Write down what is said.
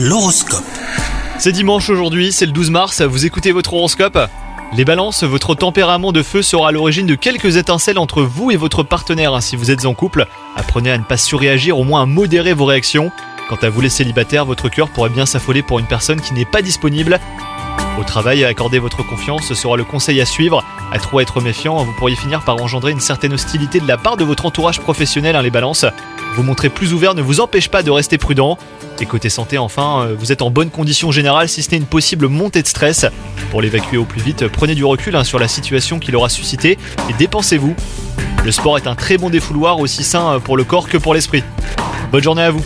L'horoscope. C'est dimanche aujourd'hui, c'est le 12 mars, vous écoutez votre horoscope? Les balances, votre tempérament de feu sera à l'origine de quelques étincelles entre vous et votre partenaire si vous êtes en couple. Apprenez à ne pas surréagir, au moins à modérer vos réactions. Quant à vous les célibataires, votre cœur pourrait bien s'affoler pour une personne qui n'est pas disponible. Au travail, accorder votre confiance sera le conseil à suivre. À trop être méfiant, vous pourriez finir par engendrer une certaine hostilité de la part de votre entourage professionnel, hein, les balances. Vous montrer plus ouvert ne vous empêche pas de rester prudent. Et côté santé, enfin, euh, vous êtes en bonne condition générale si ce n'est une possible montée de stress. Pour l'évacuer au plus vite, prenez du recul hein, sur la situation qu'il aura suscité et dépensez-vous. Le sport est un très bon défouloir, aussi sain pour le corps que pour l'esprit. Bonne journée à vous